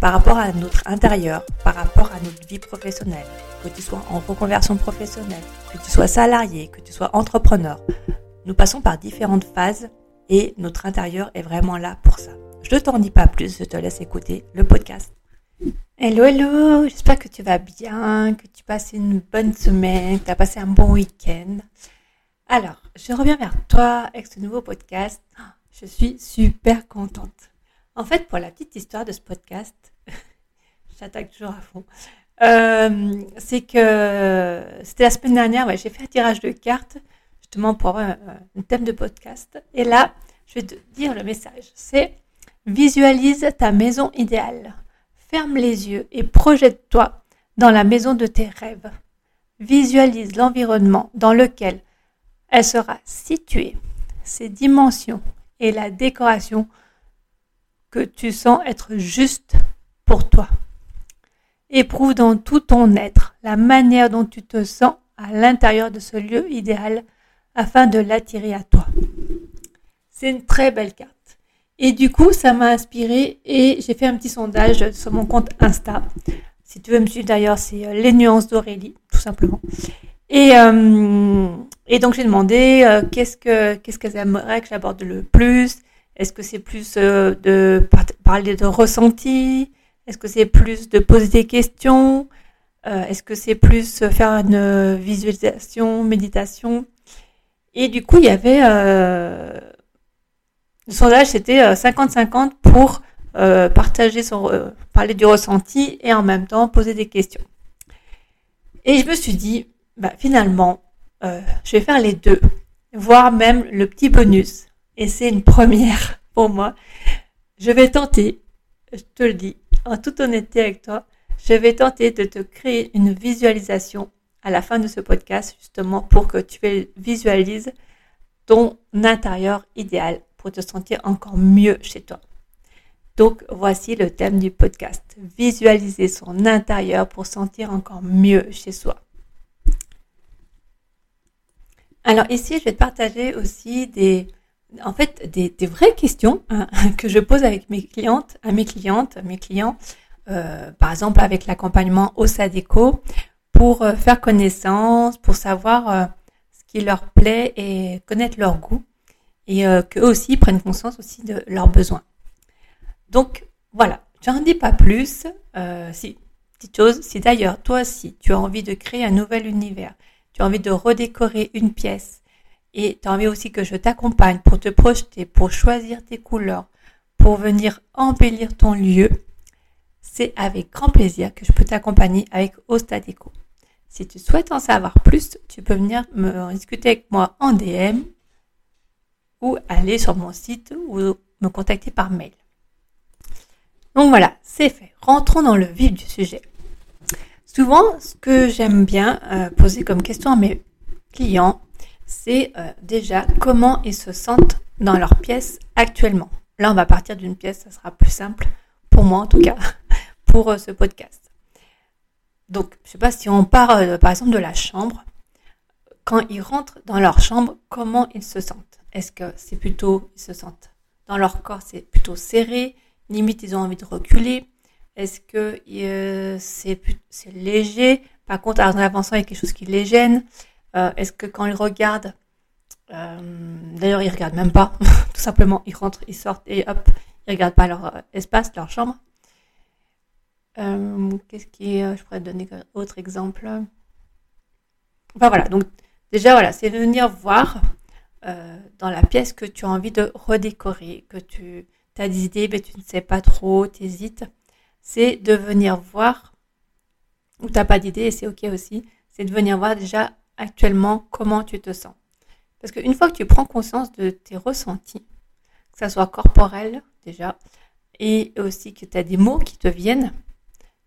par rapport à notre intérieur, par rapport à notre vie professionnelle, que tu sois en reconversion professionnelle, que tu sois salarié, que tu sois entrepreneur. Nous passons par différentes phases et notre intérieur est vraiment là pour ça. Je ne t'en dis pas plus, je te laisse écouter le podcast. Hello, hello, j'espère que tu vas bien, que tu passes une bonne semaine, que tu as passé un bon week-end. Alors, je reviens vers toi avec ce nouveau podcast. Je suis super contente. En fait, pour la petite histoire de ce podcast, j'attaque toujours à fond. Euh, c'est que c'était la semaine dernière, j'ai fait un tirage de cartes justement pour avoir un, thème de podcast. Et là, je vais te dire le message. C'est visualise ta maison idéale. Ferme les yeux et projette-toi dans la maison de tes rêves. Visualise l'environnement dans lequel elle sera située, ses dimensions et la décoration que tu sens être juste pour toi. Éprouve dans tout ton être la manière dont tu te sens à l'intérieur de ce lieu idéal afin de l'attirer à toi. C'est une très belle carte. Et du coup, ça m'a inspiré et j'ai fait un petit sondage sur mon compte Insta. Si tu veux me suivre d'ailleurs, c'est euh, les nuances d'Aurélie, tout simplement. Et, euh, donc j'ai demandé euh, qu'est-ce que qu'est-ce qu'elles aimeraient que j'aborde le plus? Est-ce que c'est plus de parler de ressenti est-ce que c'est plus de poser des questions? Euh, Est-ce que c'est plus faire une visualisation, méditation? Et du coup, il y avait... Euh, le sondage, c'était 50-50 euh, pour partager son... parler du ressenti et en même temps poser des questions. Et je me suis dit, bah, finalement, je vais faire les deux, voire même le petit bonus. Et c'est une première pour moi. Je vais tenter, je te le dis, en toute honnêteté avec toi, je vais tenter de te créer une visualisation à la fin de ce podcast, justement pour que tu visualises ton intérieur idéal pour te sentir encore mieux chez toi. Donc, voici le thème du podcast. Visualiser son intérieur pour sentir encore mieux chez soi. Alors ici, je vais te partager aussi des, en fait des, vraies questions hein, que je pose avec mes clientes, à mes clientes, mes clients, euh, par exemple avec l'accompagnement au Sadeco, pour euh, faire connaissance, pour savoir euh, ce qui leur plaît et connaître leur goût, et qu'eux aussi prennent conscience aussi de leurs besoins. Donc voilà, j'en dis pas plus. si, petite chose, si d'ailleurs toi aussi tu as envie de créer un nouvel univers, tu as envie de redécorer une pièce, et tu as envie aussi que je t'accompagne pour te projeter, pour choisir tes couleurs, pour venir embellir ton lieu, c'est avec grand plaisir que je peux t'accompagner avec Ostadeco. Si tu souhaites en savoir plus, tu peux venir me discuter avec moi en DM ou aller sur mon site ou me contacter par mail. Donc voilà, c'est fait. Rentrons dans le vif du sujet. Souvent, ce que j'aime bien euh, poser comme question à mes clients, c'est euh, déjà comment ils se sentent dans leur pièce actuellement. Là, on va partir d'une pièce, ça sera plus simple, pour moi en tout cas, pour euh, ce podcast. Donc, je ne sais pas si on parle euh, par exemple de la chambre. Quand ils rentrent dans leur chambre, comment ils se sentent? Est-ce que c'est plutôt, ils se sentent dans leur corps, c'est plutôt serré, limite ils ont envie de reculer? Est-ce que c'est léger? Par contre, en avançant, il y a quelque chose qui les gêne euh, est-ce que quand ils regardent, euh, d'ailleurs ils regardent même pas, tout simplement ils rentrent, ils sortent et hop, ils regardent pas leur euh, espace, leur chambre. Qu'est-ce qui est, je pourrais donner autre exemple? Enfin voilà, donc déjà, voilà, c'est de venir voir dans la pièce que tu as envie de redécorer, que tu as des idées, mais tu ne sais pas trop, tu hésites. C'est de venir voir, ou tu n'as pas d'idée, et c'est OK aussi, c'est de venir voir déjà actuellement comment tu te sens. Parce qu'une fois que tu prends conscience de tes ressentis, que ça soit corporel déjà, et aussi que tu as des mots qui te viennent,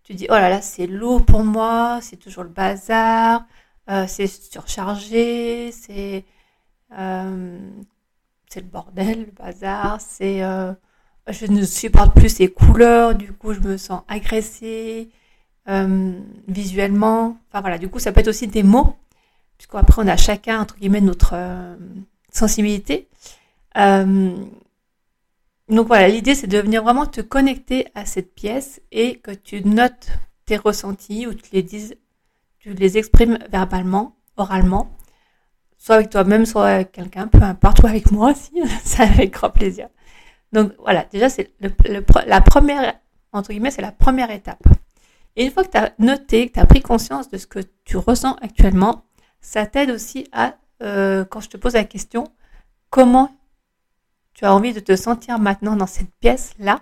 tu dis, oh là là, c'est lourd pour moi, c'est toujours le bazar, euh, c'est surchargé, c'est euh, c'est le bordel, le bazar, c'est euh, je ne supporte plus ces couleurs, du coup je me sens agressée visuellement. Enfin voilà, du coup ça peut être aussi des mots, puisqu'après on a chacun entre guillemets notre sensibilité. donc voilà, l'idée c'est de venir vraiment te connecter à cette pièce et que tu notes tes ressentis ou tu les dises tu les exprimes verbalement, oralement, soit avec toi-même, soit avec quelqu'un, peu importe, ou avec moi aussi, ça avec grand plaisir. Donc voilà, déjà c'est la première, entre guillemets, c'est la première étape. Et une fois que tu as noté, que tu as pris conscience de ce que tu ressens actuellement, ça t'aide aussi à, euh, quand je te pose la question, comment tu as envie de te sentir maintenant dans cette pièce-là,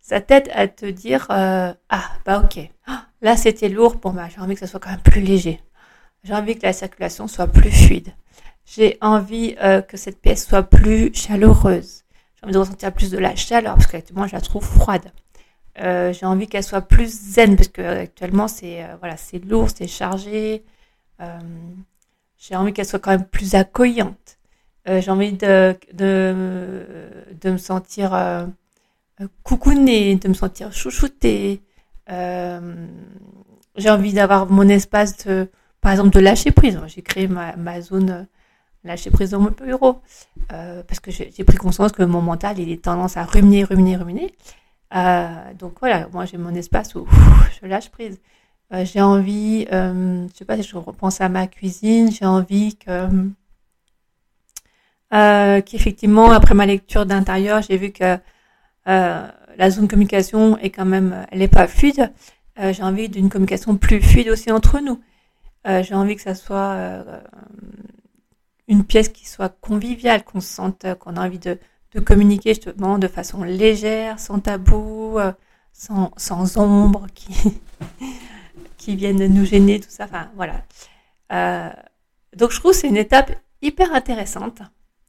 ça t'aide à te dire, euh, ah bah ok, ah, Là, c'était lourd pour moi. J'ai envie que ça soit quand même plus léger. J'ai envie que la circulation soit plus fluide. J'ai envie euh, que cette pièce soit plus chaleureuse. J'ai envie de ressentir plus de la chaleur parce qu'actuellement, je la trouve froide. J'ai envie qu'elle soit plus zen parce que actuellement, c'est voilà, c'est lourd, c'est chargé. J'ai envie qu'elle soit quand même plus accueillante. j'ai envie de, de, de me sentir coucounée, de me sentir chouchoutée. Euh, j'ai envie d'avoir mon espace de, par exemple, de lâcher prise. J'ai créé ma, ma zone euh, lâcher prise dans mon bureau euh, parce que j'ai pris conscience que mon mental il est tendance à ruminer, ruminer, ruminer. Euh, donc voilà, moi j'ai mon espace où je lâche prise. Euh, j'ai envie, euh, je sais pas si je repense à ma cuisine, j'ai envie que qu'effectivement après ma lecture d'intérieur, j'ai vu que la zone communication est quand même, elle n'est pas fluide. Euh, j'ai envie d'une communication plus fluide aussi entre nous. Euh, j'ai envie que ça soit euh, une pièce qui soit conviviale, qu'on se sente, qu'on a envie de, de, communiquer justement de façon légère, sans tabou, sans, sans ombre qui, qui viennent nous gêner, tout ça. Enfin, voilà. donc je trouve que c'est une étape hyper intéressante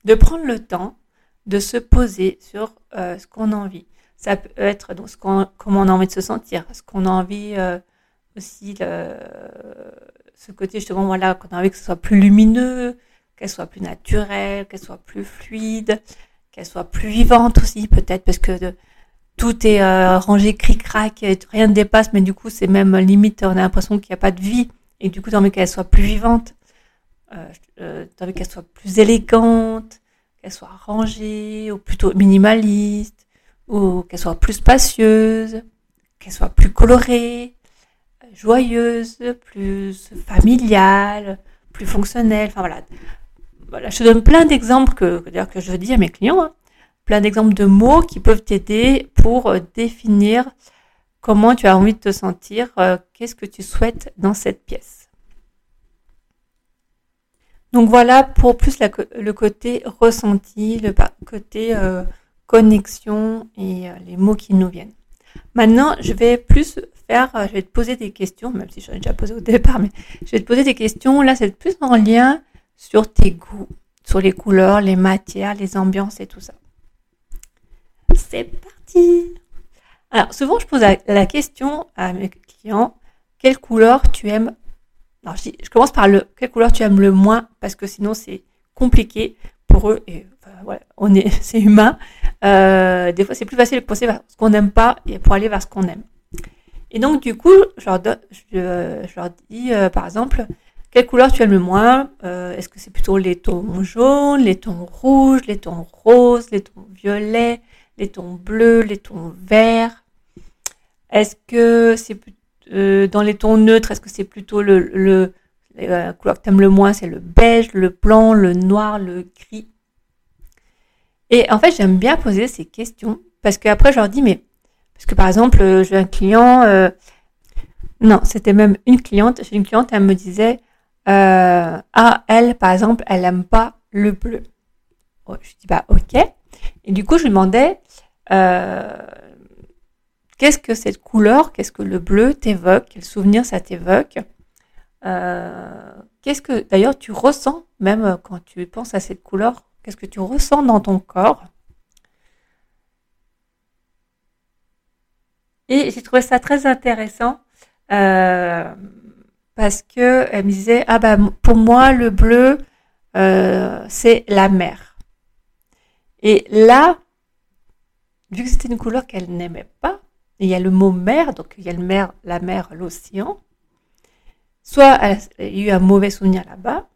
de prendre le temps de se poser sur ce qu'on a envie ça peut être donc ce comment on a envie de se sentir, ce qu'on a envie euh, aussi le, ce côté justement voilà qu'on a envie que ce soit plus lumineux, qu'elle soit plus naturelle, qu'elle soit plus fluide, qu'elle soit plus vivante aussi peut-être parce que tout est euh, rangé cric-crac, rien ne dépasse, mais du coup c'est même limite on a l'impression qu'il n'y a pas de vie et du coup tu as envie qu'elle soit plus vivante, euh, euh tu as envie qu'elle soit plus élégante, qu'elle soit rangée ou plutôt minimaliste ou qu'elle soit plus spacieuse, qu'elle soit plus colorée, joyeuse, plus familiale, plus fonctionnelle. Enfin voilà. Voilà, je donne plein d'exemples que, que, que je dis à mes clients, hein. Plein d'exemples de mots qui peuvent t'aider pour euh, définir comment tu as envie de te sentir, euh, qu'est-ce que tu souhaites dans cette pièce. Donc voilà pour plus le côté ressenti, le côté euh, connexion et les mots qui nous viennent. Maintenant, je vais plus faire, je vais te poser des questions, même si j'en ai déjà posé au départ, mais je vais te poser des questions. Là, c'est plus en lien sur tes goûts, sur les couleurs, les matières, les ambiances et tout ça. C'est parti. Alors, souvent, je pose la question à mes clients, quelle couleur tu aimes? Alors, je, commence par le, quelle couleur tu aimes le moins, parce que sinon, c'est compliqué pour eux et voilà, on est, c'est humain. Euh, des fois, c'est plus facile de penser vers ce qu'on n'aime pas et pour aller vers ce qu'on aime. Et donc, du coup, je leur, je, leur dis, euh, par exemple, quelle couleur tu aimes le moins? Euh, Est-ce que c'est plutôt les tons jaunes, les tons rouges, les tons roses, les tons violets, les tons bleus, les tons verts Est-ce que c'est dans les tons neutres Est-ce que c'est plutôt le, le la couleur que tu aimes le moins, c'est le beige, le blanc, le noir, le gris? Et en fait, j'aime bien poser ces questions parce qu'après, je leur dis, mais, parce que par exemple, euh, j'ai un client, euh, non, c'était même une cliente, j'ai une cliente, elle me disait, euh, ah, elle, par exemple, elle aime pas le bleu. Oh, je dis, bah, ok. Et du coup, je lui demandais, euh, qu'est-ce que cette couleur, qu'est-ce que le bleu t'évoque, quel souvenir ça t'évoque euh, Qu'est-ce que, d'ailleurs, tu ressens, même quand tu penses à cette couleur, qu'est-ce que tu ressens dans ton corps? Et j'ai trouvé ça très intéressant euh, parce que elle me disait ah bah pour moi le bleu c'est la mer. Et là, vu que c'était une couleur qu'elle n'aimait pas, il y a le mot mer, donc il y a le mer, la mer, l'océan. Soit elle a eu un mauvais souvenir là-bas,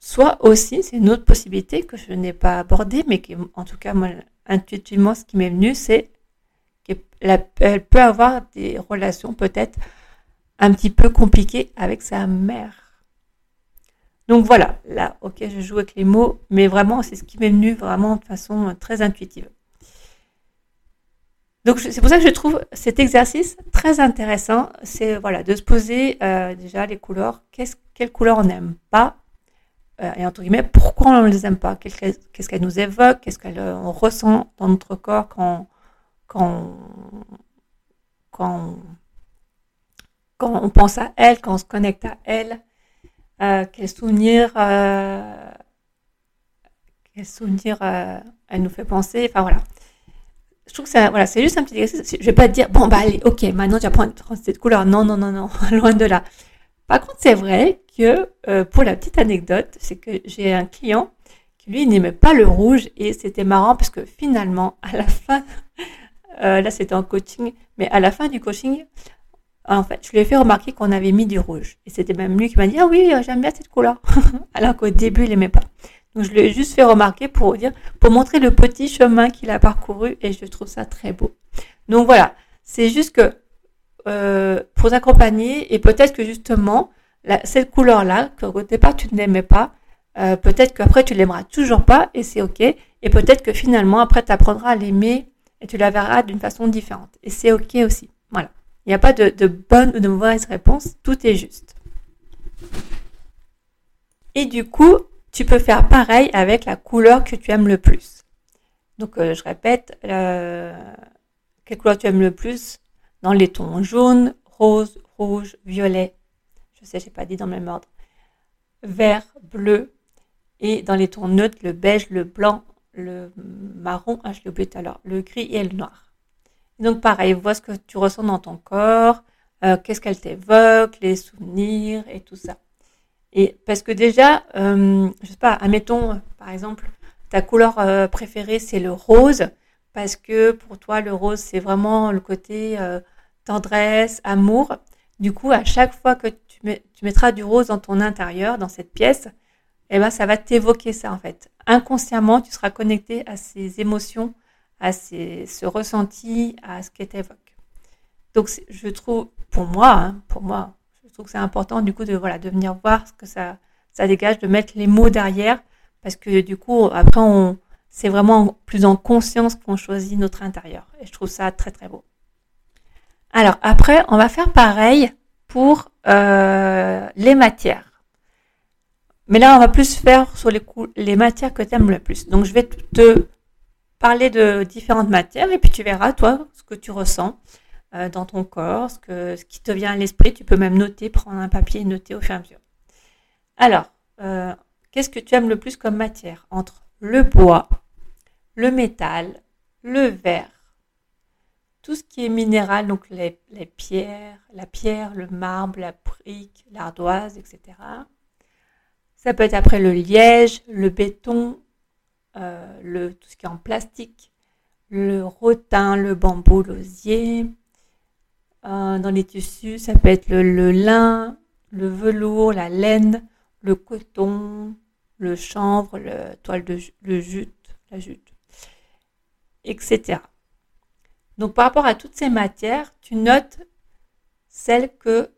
soit aussi, c'est une autre possibilité que je n'ai pas abordée, mais qui, en tout cas, moi, intuitivement, ce qui m'est venu, c'est qu'elle peut avoir des relations peut-être un petit peu compliquées avec sa mère. Donc voilà, là, ok, je joue avec les mots, mais vraiment, c'est ce qui m'est venu vraiment de façon très intuitive. Donc c'est pour ça que je trouve cet exercice très intéressant. C'est voilà de se poser euh, déjà les couleurs. Qu'est-ce, quelles couleurs on n'aime pas euh, et entre guillemets pourquoi on ne les aime pas. Qu'est-ce qu'elles nous évoquent Qu'est-ce qu'on euh, ressent dans notre corps quand quand on pense à elle, quand on se connecte à elle. quel souvenir quel souvenir elle nous fait penser? Enfin voilà je trouve que c'est voilà, c'est juste un petit exercice. Je vais pas te dire, bon, bah allez, ok, maintenant tu vas prendre cette couleur. Non, non, non, non, loin de là. Par contre, c'est vrai que, euh, pour la petite anecdote, c'est que j'ai un client qui, lui, n'aimait pas le rouge et c'était marrant parce que finalement, à la fin, euh, là c'était en coaching, mais à la fin du coaching, en fait, je lui ai fait remarquer qu'on avait mis du rouge. Et c'était même lui qui m'a dit, ah oui, j'aime bien cette couleur. Alors qu'au début, il n'aimait pas. Donc je l'ai juste fait remarquer pour dire, pour montrer le petit chemin qu'il a parcouru et je trouve ça très beau. Donc voilà, c'est juste que euh, pour t'accompagner et peut-être que justement cette couleur-là qu'au départ tu n'aimais pas, euh, peut-être qu'après tu l'aimeras toujours pas et c'est ok. Et peut-être que finalement après tu apprendras à l'aimer et tu la verras d'une façon différente et c'est ok aussi. Voilà, il n'y a pas de, bonne ou de mauvaise réponse, tout est juste. Et du coup, tu peux faire pareil avec la couleur que tu aimes le plus. Donc, euh, je répète, euh, quelle couleur tu aimes le plus? Dans les tons jaune, rose, rouge, violet. Je sais, j'ai pas dit dans le même ordre. Vert, bleu. Et dans les tons neutres, le beige, le blanc, le marron, ah, je l'ai oublié tout à l'heure, le gris et le noir. Donc, pareil, vois ce que tu ressens dans ton corps, euh, qu'est-ce qu'elle t'évoque, les souvenirs et tout ça. Et parce que déjà, euh, je sais pas, admettons, par exemple, ta couleur euh, préférée, c'est le rose, parce que pour toi, le rose, c'est vraiment le côté euh, tendresse, amour. Du coup, à chaque fois que tu, mettras du rose dans ton intérieur, dans cette pièce, eh ben, ça va t'évoquer ça, en fait. Inconsciemment, tu seras connecté à ces émotions, à ce ressenti, à ce qu'elle t'évoque. Donc, je trouve, pour moi, hein, pour moi, donc c'est important du coup de voilà de venir voir ce que ça ça dégage, de mettre les mots derrière, parce que du coup après on c'est vraiment plus en conscience qu'on choisit notre intérieur. Et je trouve ça très très beau. Alors après, on va faire pareil pour euh, les matières. Mais là, on va plus faire sur les, les matières que tu aimes le plus. Donc je vais te parler de différentes matières et puis tu verras toi ce que tu ressens. Euh, dans ton corps, ce, qui te vient à l'esprit. Tu peux même noter, prendre un papier et noter au fur et à mesure. Alors, euh, qu'est-ce que tu aimes le plus comme matière Entre le bois, le métal, le verre, tout ce qui est minéral, donc les pierres, la pierre, le marbre, la brique, l'ardoise, etc. Ça peut être après le liège, le béton, euh, le, tout ce qui est en plastique, le rotin, le bambou, l'osier, euh, dans les tissus, ça peut être le, lin, le velours, la laine, le coton, le chanvre, le toile de le jute, la jute, etc. Donc par rapport à toutes ces matières, tu notes celles que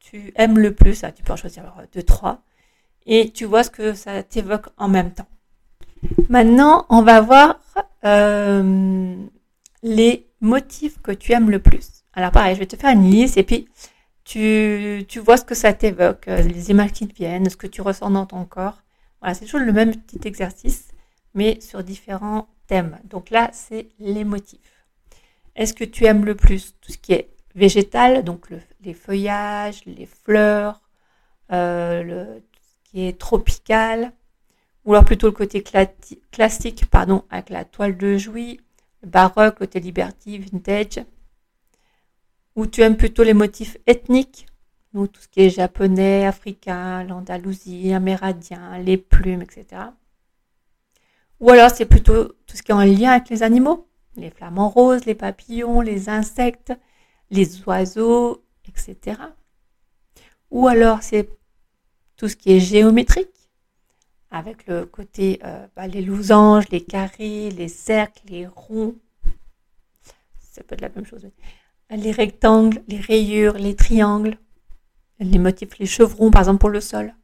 tu aimes le plus. Tu peux en choisir deux, trois. Et tu vois ce que ça t'évoque en même temps. Maintenant, on va voir euh, les motifs que tu aimes le plus. Alors pareil, je vais te faire une liste et puis tu, tu vois ce que ça t'évoque, euh, les images qui te viennent, ce que tu ressens dans ton corps. Voilà, c'est toujours le même petit exercice, mais sur différents thèmes. Donc là, c'est les motifs. Est-ce que tu aimes le plus tout ce qui est végétal, donc les feuillages, les fleurs, euh, tout ce qui est tropical, ou alors plutôt le côté classique, pardon, avec la toile de jouy, le baroque, côté liberty, vintage, ou tu aimes plutôt les motifs ethniques, donc tout ce qui est japonais, africain, l'Andalousie, amérindien, les plumes, etc. Ou alors c'est plutôt tout ce qui est en lien avec les animaux, les flamants roses, les papillons, les insectes, les oiseaux, etc. Ou alors c'est tout ce qui est géométrique, avec le côté euh, bah, les losanges, les carrés, les cercles, les ronds. Ça peut être la même chose. Les rectangles, les rayures, les triangles, les motifs, les chevrons, par exemple pour le sol.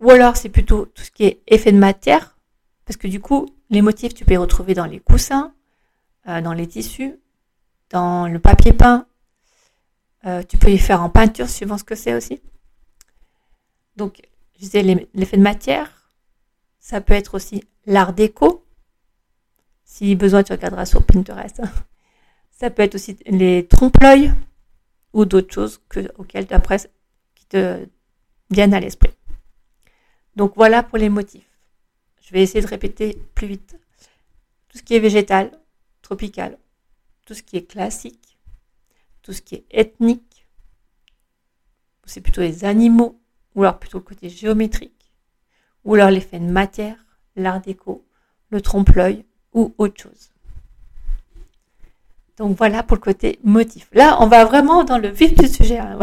Ou alors c'est plutôt tout ce qui est effet de matière, parce que du coup, les motifs, tu peux les retrouver dans les coussins, euh, dans les tissus, dans le papier peint. Euh, tu peux les faire en peinture suivant ce que c'est aussi. Donc, je disais l'effet de matière. Ça peut être aussi l'art déco. Si besoin, tu regarderas sur Pinterest. Ça peut être aussi les trompe-l'œil ou d'autres choses que, auxquelles tu qui te viennent à l'esprit. Donc voilà pour les motifs. Je vais essayer de répéter plus vite. Tout ce qui est végétal, tropical, tout ce qui est classique, tout ce qui est ethnique, c'est plutôt les animaux, ou alors plutôt le côté géométrique, ou alors l'effet de matière, l'art déco, le trompe-l'œil ou autre chose. Donc voilà pour le côté motif. Là, on va vraiment dans le vif du sujet. Hein.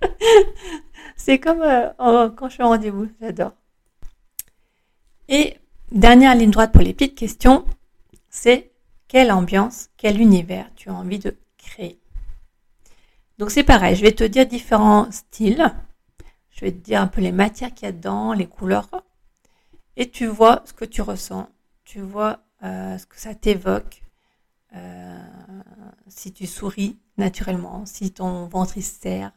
C'est comme euh, quand je suis en rendez-vous, j'adore. Et dernière ligne droite pour les petites questions, c'est quelle ambiance, quel univers tu as envie de créer? Donc c'est pareil, je vais te dire différents styles. Je vais te dire un peu les matières qu'il y a dedans, les couleurs. Et tu vois ce que tu ressens. Tu vois euh, ce que ça t'évoque. Euh, si tu souris naturellement, si ton ventre se serre.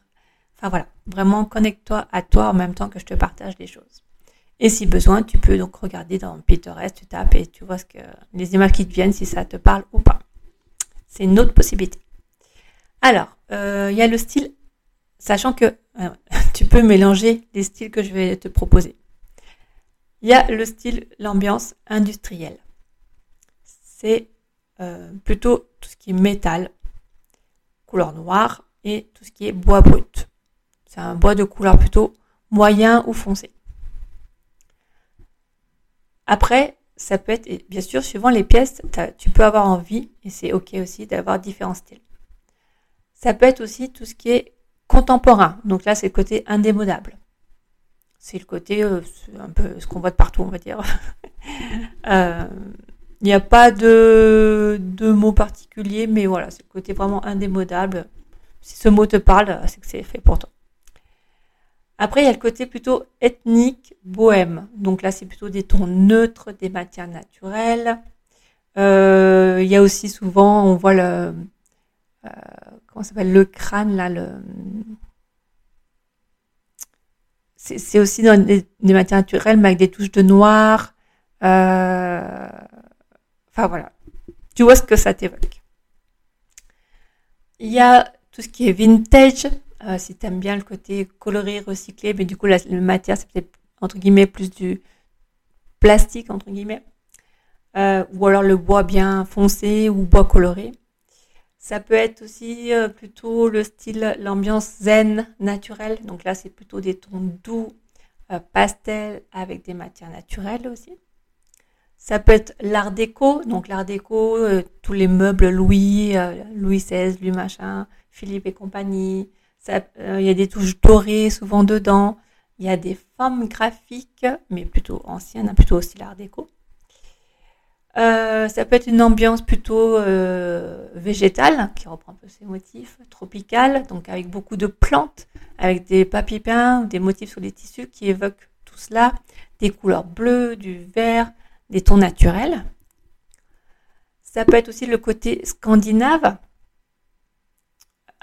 Enfin voilà, vraiment connecte-toi à toi en même temps que je te partage les choses. Et si besoin, tu peux donc regarder dans Pinterest, tu tapes et tu vois ce que les images qui te viennent, si ça te parle ou pas. C'est une autre possibilité. Alors, euh, il y a le style, sachant que tu peux mélanger les styles que je vais te proposer. Il y a le style, l'ambiance industrielle. C'est euh, plutôt tout ce qui est métal, couleur noire, et tout ce qui est bois brut. C'est un bois de couleur plutôt moyen ou foncé. Après, ça peut être, bien sûr, suivant les pièces, tu peux avoir envie, et c'est ok aussi, d'avoir différents styles. Ça peut être aussi tout ce qui est contemporain. Donc là, c'est le côté indémodable. C'est le côté, euh, un peu ce qu'on voit de partout, on va dire. Euh, il n'y a pas de, de mot particulier, mais voilà, c'est le côté vraiment indémodable. Si ce mot te parle, c'est que c'est fait pour toi. Après, il y a le côté plutôt ethnique, bohème. Donc là, c'est plutôt des tons neutres, des matières naturelles. Euh, il y a aussi souvent, on voit le, euh, comment s'appelle, le crâne là, c'est aussi dans des, matières naturelles, mais avec des touches de noir. Euh, enfin voilà, tu vois ce que ça t'évoque. Il y a tout ce qui est vintage, euh, si tu aimes bien le côté coloré, recyclé, mais du coup, la, matière, c'est peut-être, entre guillemets, plus du plastique, entre guillemets. Euh, ou alors le bois bien foncé ou bois coloré. Ça peut être aussi euh, plutôt le style, l'ambiance zen, naturelle. Donc là, c'est plutôt des tons doux, pastel, avec des matières naturelles aussi. Ça peut être l'art déco. Donc l'art déco, tous les meubles Louis, Louis XVI, Louis machin, Philippe et compagnie. Euh, il y a des touches dorées souvent dedans. Il y a des formes graphiques, mais plutôt anciennes, hein, plutôt aussi l'art déco. Euh, ça peut être une ambiance plutôt euh, végétale, qui reprend un peu ces motifs, tropicale, donc avec beaucoup de plantes, avec des papiers peints, des motifs sur les tissus qui évoquent tout cela, des couleurs bleues, du vert, des tons naturels. Ça peut être aussi le côté scandinave,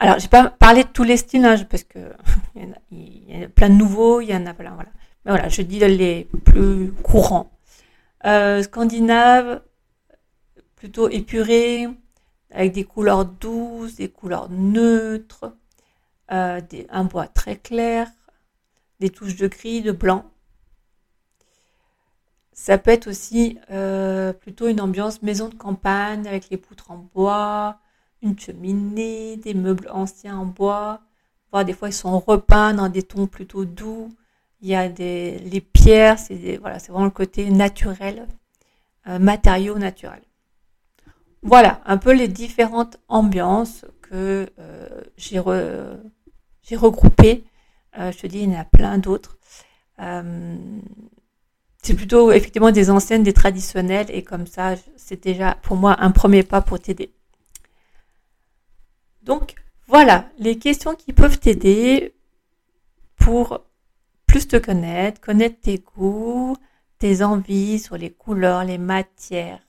alors, j'ai pas parlé de tous les styles, hein, parce que il y, en a, plein de nouveaux, il y en a plein, voilà. Mais voilà, je dis les plus courants. Euh, scandinave, plutôt épuré, avec des couleurs douces, des couleurs neutres, euh, un bois très clair, des touches de gris, de blanc. Ça peut être aussi euh, plutôt une ambiance maison de campagne avec les poutres en bois, une cheminée, des meubles anciens en bois. Voire des fois ils sont repeints dans des tons plutôt doux. Il y a des les pierres, c'est voilà, c'est vraiment le côté naturel, euh, matériaux naturels. Voilà, un peu les différentes ambiances que euh, j'ai j'ai regroupées. Euh, je te dis, il y en a plein d'autres. c'est plutôt effectivement des anciennes, des traditionnelles, et comme ça, c'est déjà pour moi un premier pas pour t'aider. Donc voilà, les questions qui peuvent t'aider pour plus te connaître, connaître tes goûts, tes envies sur les couleurs, les matières,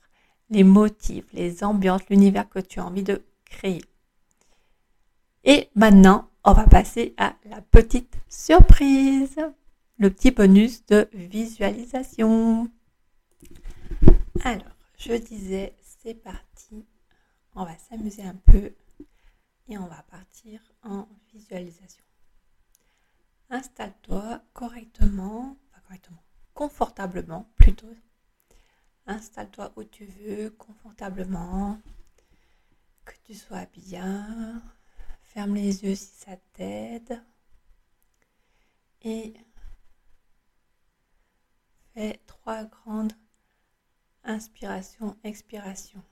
les motifs, les ambiances, l'univers que tu as envie de créer. Et maintenant, on va passer à la petite surprise, le petit bonus de visualisation. Alors, je disais, c'est parti, on va s'amuser un peu et on va partir en visualisation. Installe-toi correctement, pas correctement, confortablement plutôt. Installe-toi où tu veux, confortablement, que tu sois bien. Ferme les yeux si ça t'aide. Et fais trois grandes inspirations, expirations.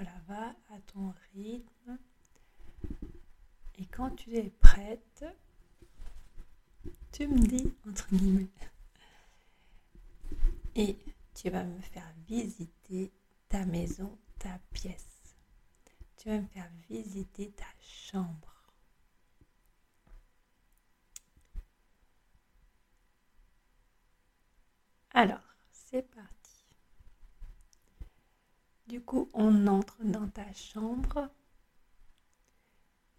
Voilà, va à ton rythme. Et quand tu es prête, tu me dis, entre guillemets, et tu vas me faire visiter ta maison, ta pièce. Tu vas me faire visiter ta chambre. Alors, c'est parti. Du coup, on entre dans ta chambre.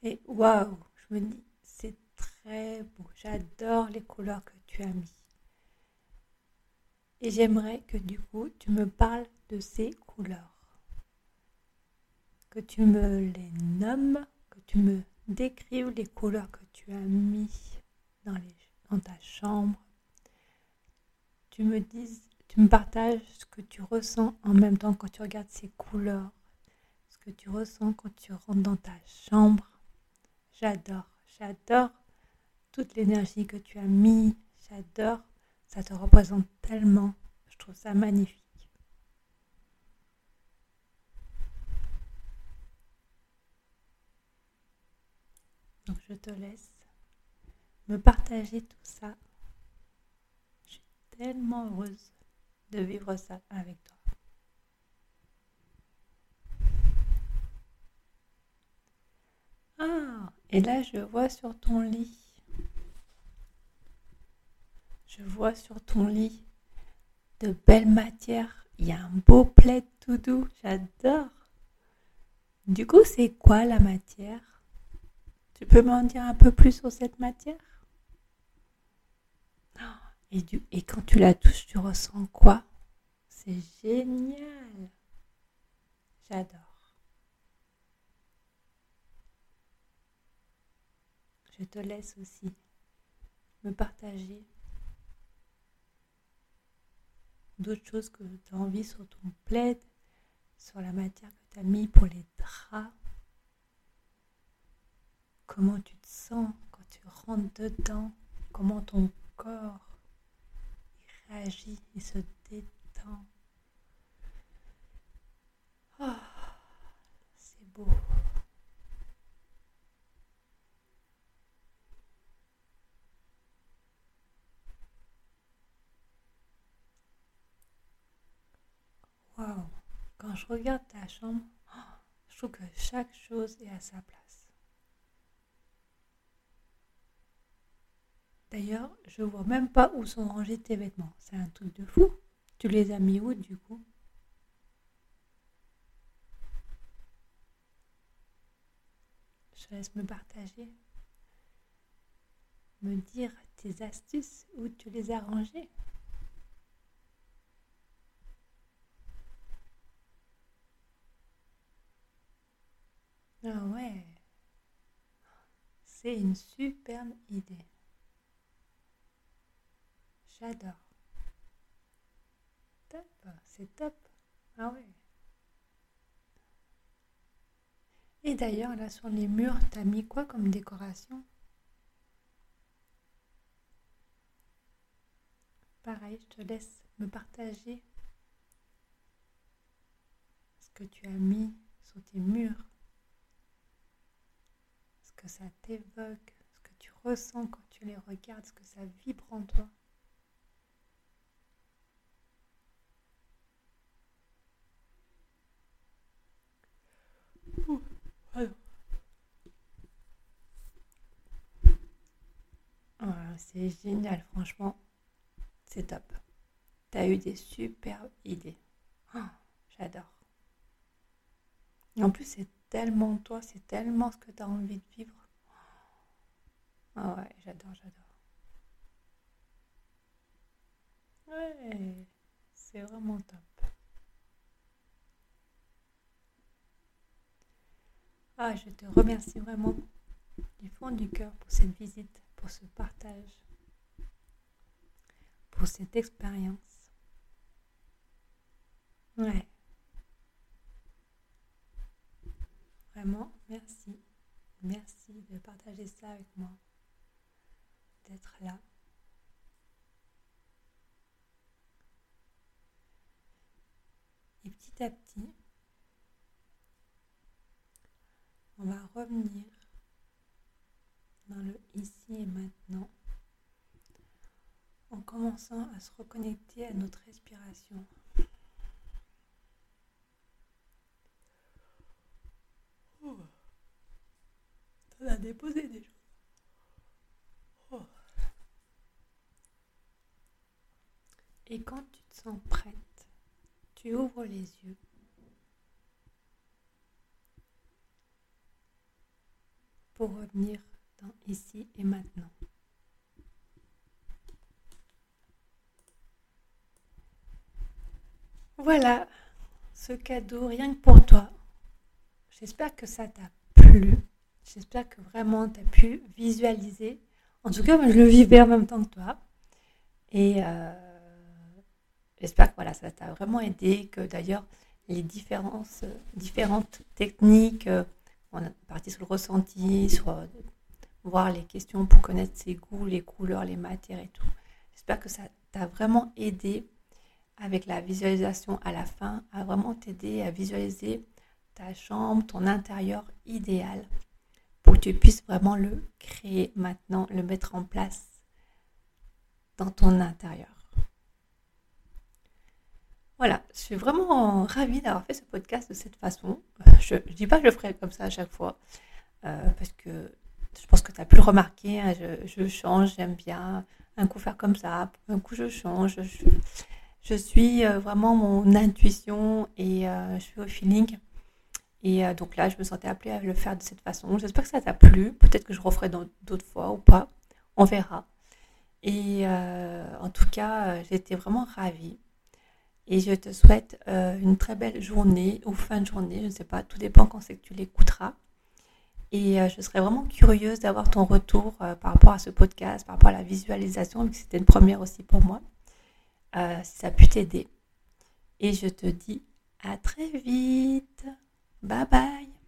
Et waouh, je me dis, c'est très beau. J'adore les couleurs que tu as mis. Et j'aimerais que du coup, tu me parles de ces couleurs. Que tu me les nommes, que tu me décrives les couleurs que tu as mis dans, dans ta chambre. Tu me dises tu me partages ce que tu ressens en même temps quand tu regardes ces couleurs, ce que tu ressens quand tu rentres dans ta chambre. J'adore, j'adore toute l'énergie que tu as mis, j'adore, ça te représente tellement, je trouve ça magnifique. Donc je te laisse me partager tout ça. Je suis tellement heureuse de vivre ça avec toi. Ah, et là je vois sur ton lit. Je vois sur ton lit de belles matières. Il y a un beau plaid tout doux. J'adore. Du coup, c'est quoi la matière? Tu peux m'en dire un peu plus sur cette matière? Et, quand tu la touches, tu ressens quoi? C'est génial. J'adore. Je te laisse aussi me partager d'autres choses que tu as envie sur ton plaid, sur la matière que tu as mis pour les draps. Comment tu te sens quand tu rentres dedans, comment ton corps réagit, et se détend. Oh, c'est beau. Waouh, quand je regarde ta chambre, ah, je trouve que chaque chose est à sa place. D'ailleurs, je vois même pas où sont rangés tes vêtements. C'est un truc de fou. Tu les as mis où du coup? Je laisse me partager. Me dire tes astuces, où tu les as rangées. Ah ouais, c'est une superbe idée. J'adore. Top, c'est top. Ah ouais. Et d'ailleurs, là sur les murs, t'as mis quoi comme décoration? Pareil, je te laisse me partager ce que tu as mis sur tes murs, ce que ça t'évoque, ce que tu ressens quand tu les regardes, ce que ça vibre en toi. C'est génial, franchement. C'est top. Tu as eu des superbes idées. Oh, j'adore. En plus, c'est tellement toi, c'est tellement ce que tu as envie de vivre. Ah ouais, j'adore, j'adore. Ouais, c'est vraiment top. Ah, je te remercie vraiment du fond du cœur pour cette visite, pour ce partage pour cette expérience. Ouais. Vraiment, merci. Merci de partager ça avec moi, d'être là. Et petit à petit, on va revenir dans le ici et maintenant en commençant à se reconnecter à notre respiration. Oh. as déposé déjà. Oh. Et quand tu te sens prête, tu ouvres les yeux. Revenir dans ici et maintenant. Voilà ce cadeau rien que pour toi. J'espère que ça t'a plu. J'espère que vraiment tu as pu visualiser. En tout cas, moi, je le vivais en même temps que toi. Et euh, j'espère que voilà, ça t'a vraiment aidé, que d'ailleurs les différences, différentes techniques, euh, on a parti sur le ressenti, sur euh, voir les questions pour connaître ses goûts, les couleurs, les matières et tout. J'espère que ça t'a vraiment aidé avec la visualisation à la fin, à vraiment t'aider à visualiser ta chambre, ton intérieur idéal pour que tu puisses vraiment le créer maintenant, le mettre en place dans ton intérieur. Voilà, je suis vraiment ravie d'avoir fait ce podcast de cette façon. Je ne dis pas que je le ferai comme ça à chaque fois, euh, parce que je pense que tu as pu le remarquer, hein, je, change, j'aime bien un coup faire comme ça, un coup je change. Je, suis euh, vraiment mon intuition et euh, je suis au feeling. Et donc là, je me sentais appelée à le faire de cette façon. J'espère que ça t'a plu. Peut-être que je referai d'autres fois ou pas. On verra. Et en tout cas, j'étais vraiment ravie. Et je te souhaite une très belle journée ou fin de journée. Je ne sais pas, tout dépend quand c'est que tu l'écouteras. Et je serais vraiment curieuse d'avoir ton retour par rapport à ce podcast, par rapport à la visualisation, vu que c'était une première aussi pour moi. Euh, si ça a pu t'aider. Et je te dis à très vite. Bye bye.